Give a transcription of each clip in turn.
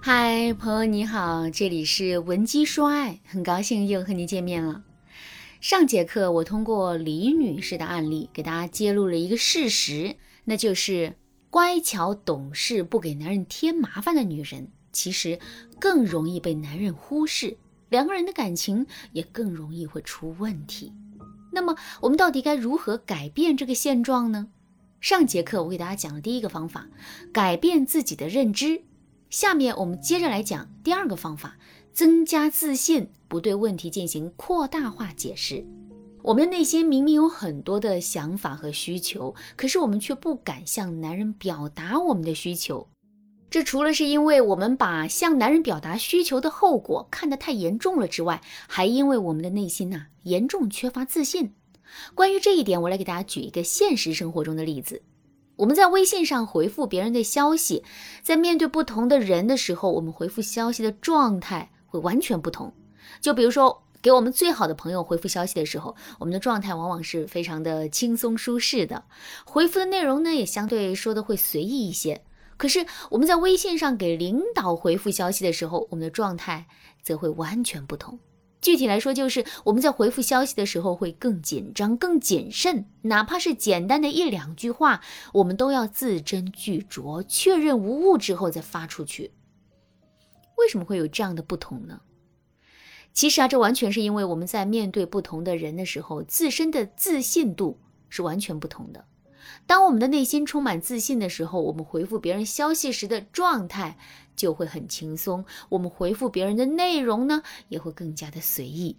嗨，朋友你好，这里是文姬说爱，很高兴又和你见面了。上节课我通过李女士的案例，给大家揭露了一个事实，那就是乖巧懂事、不给男人添麻烦的女人，其实更容易被男人忽视，两个人的感情也更容易会出问题。那么，我们到底该如何改变这个现状呢？上节课我给大家讲了第一个方法，改变自己的认知。下面我们接着来讲第二个方法，增加自信，不对问题进行扩大化解释。我们的内心明明有很多的想法和需求，可是我们却不敢向男人表达我们的需求。这除了是因为我们把向男人表达需求的后果看得太严重了之外，还因为我们的内心呐严重缺乏自信。关于这一点，我来给大家举一个现实生活中的例子。我们在微信上回复别人的消息，在面对不同的人的时候，我们回复消息的状态会完全不同。就比如说，给我们最好的朋友回复消息的时候，我们的状态往往是非常的轻松舒适的，回复的内容呢也相对说的会随意一些。可是我们在微信上给领导回复消息的时候，我们的状态则会完全不同。具体来说，就是我们在回复消息的时候会更紧张、更谨慎，哪怕是简单的一两句话，我们都要字斟句酌，确认无误之后再发出去。为什么会有这样的不同呢？其实啊，这完全是因为我们在面对不同的人的时候，自身的自信度是完全不同的。当我们的内心充满自信的时候，我们回复别人消息时的状态就会很轻松，我们回复别人的内容呢也会更加的随意。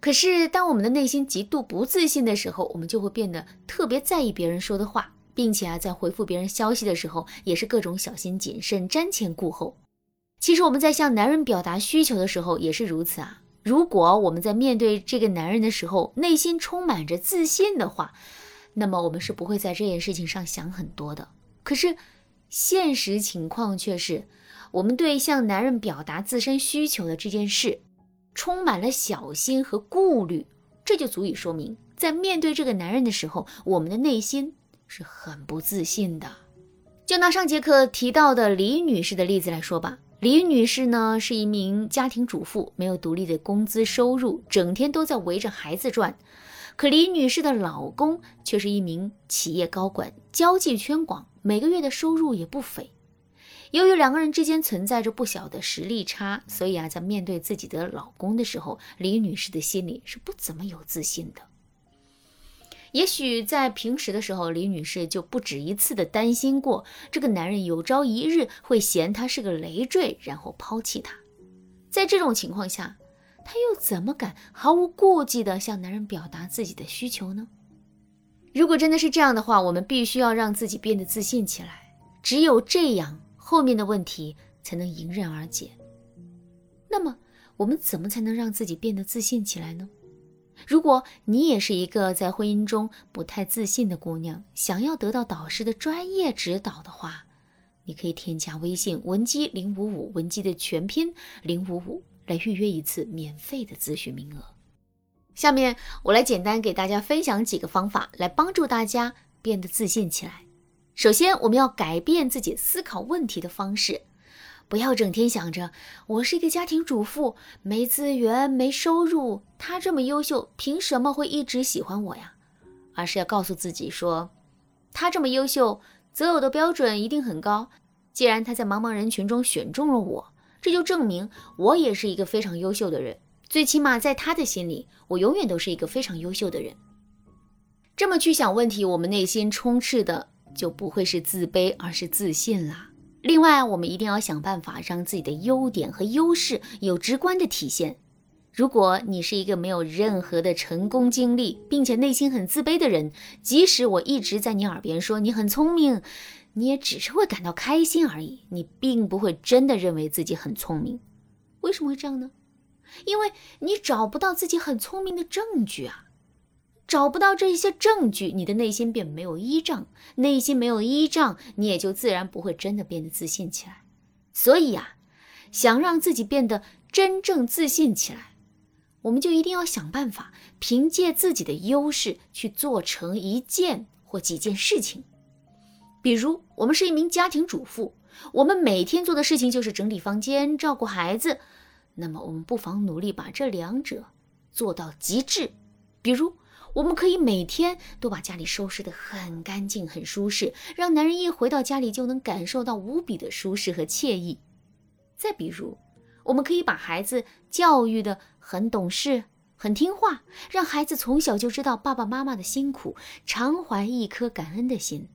可是，当我们的内心极度不自信的时候，我们就会变得特别在意别人说的话，并且啊，在回复别人消息的时候也是各种小心谨慎、瞻前顾后。其实我们在向男人表达需求的时候也是如此啊。如果我们在面对这个男人的时候，内心充满着自信的话，那么我们是不会在这件事情上想很多的。可是，现实情况却是，我们对向男人表达自身需求的这件事，充满了小心和顾虑。这就足以说明，在面对这个男人的时候，我们的内心是很不自信的。就拿上节课提到的李女士的例子来说吧，李女士呢是一名家庭主妇，没有独立的工资收入，整天都在围着孩子转。可李女士的老公却是一名企业高管，交际圈广，每个月的收入也不菲。由于两个人之间存在着不小的实力差，所以啊，在面对自己的老公的时候，李女士的心里是不怎么有自信的。也许在平时的时候，李女士就不止一次的担心过，这个男人有朝一日会嫌她是个累赘，然后抛弃她。在这种情况下，她又怎么敢毫无顾忌地向男人表达自己的需求呢？如果真的是这样的话，我们必须要让自己变得自信起来，只有这样，后面的问题才能迎刃而解。那么，我们怎么才能让自己变得自信起来呢？如果你也是一个在婚姻中不太自信的姑娘，想要得到导师的专业指导的话，你可以添加微信文姬零五五，文姬的全拼零五五。来预约一次免费的咨询名额。下面我来简单给大家分享几个方法，来帮助大家变得自信起来。首先，我们要改变自己思考问题的方式，不要整天想着我是一个家庭主妇，没资源、没收入，他这么优秀，凭什么会一直喜欢我呀？而是要告诉自己说，他这么优秀，择偶的标准一定很高。既然他在茫茫人群中选中了我。这就证明我也是一个非常优秀的人，最起码在他的心里，我永远都是一个非常优秀的人。这么去想问题，我们内心充斥的就不会是自卑，而是自信啦。另外，我们一定要想办法让自己的优点和优势有直观的体现。如果你是一个没有任何的成功经历，并且内心很自卑的人，即使我一直在你耳边说你很聪明。你也只是会感到开心而已，你并不会真的认为自己很聪明。为什么会这样呢？因为你找不到自己很聪明的证据啊！找不到这些证据，你的内心便没有依仗，内心没有依仗，你也就自然不会真的变得自信起来。所以呀，想让自己变得真正自信起来，我们就一定要想办法，凭借自己的优势去做成一件或几件事情。比如，我们是一名家庭主妇，我们每天做的事情就是整理房间、照顾孩子，那么我们不妨努力把这两者做到极致。比如，我们可以每天都把家里收拾得很干净、很舒适，让男人一回到家里就能感受到无比的舒适和惬意。再比如，我们可以把孩子教育得很懂事、很听话，让孩子从小就知道爸爸妈妈的辛苦，常怀一颗感恩的心。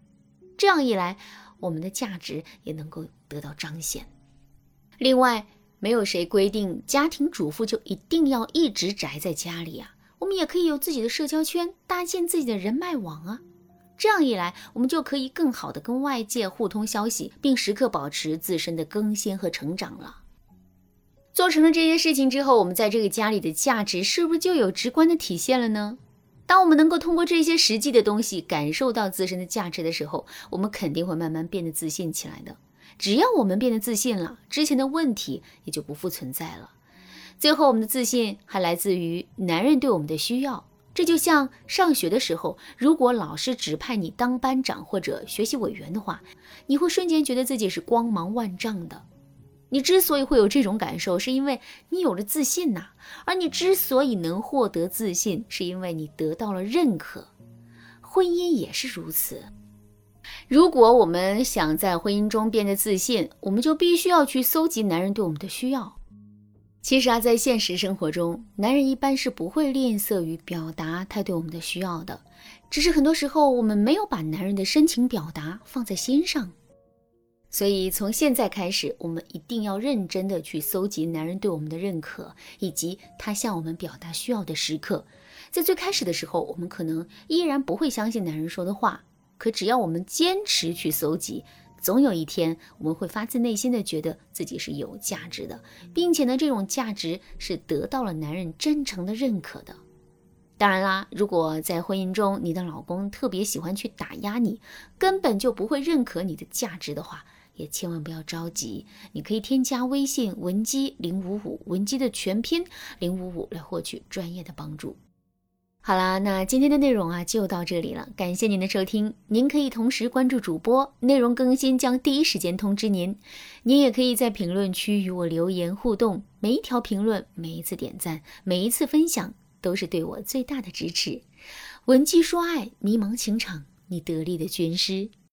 这样一来，我们的价值也能够得到彰显。另外，没有谁规定家庭主妇就一定要一直宅在家里啊。我们也可以有自己的社交圈，搭建自己的人脉网啊。这样一来，我们就可以更好的跟外界互通消息，并时刻保持自身的更新和成长了。做成了这些事情之后，我们在这个家里的价值是不是就有直观的体现了呢？当我们能够通过这些实际的东西感受到自身的价值的时候，我们肯定会慢慢变得自信起来的。只要我们变得自信了，之前的问题也就不复存在了。最后，我们的自信还来自于男人对我们的需要。这就像上学的时候，如果老师指派你当班长或者学习委员的话，你会瞬间觉得自己是光芒万丈的。你之所以会有这种感受，是因为你有了自信呐。而你之所以能获得自信，是因为你得到了认可。婚姻也是如此。如果我们想在婚姻中变得自信，我们就必须要去搜集男人对我们的需要。其实啊，在现实生活中，男人一般是不会吝啬于表达他对我们的需要的，只是很多时候我们没有把男人的深情表达放在心上。所以从现在开始，我们一定要认真的去搜集男人对我们的认可，以及他向我们表达需要的时刻。在最开始的时候，我们可能依然不会相信男人说的话，可只要我们坚持去搜集。总有一天，我们会发自内心的觉得自己是有价值的，并且呢，这种价值是得到了男人真诚的认可的。当然啦，如果在婚姻中你的老公特别喜欢去打压你，根本就不会认可你的价值的话，也千万不要着急。你可以添加微信文姬零五五，文姬的全拼零五五来获取专业的帮助。好啦，那今天的内容啊就到这里了，感谢您的收听。您可以同时关注主播，内容更新将第一时间通知您。您也可以在评论区与我留言互动，每一条评论、每一次点赞、每一次分享，都是对我最大的支持。文姬说爱，迷茫情场，你得力的军师。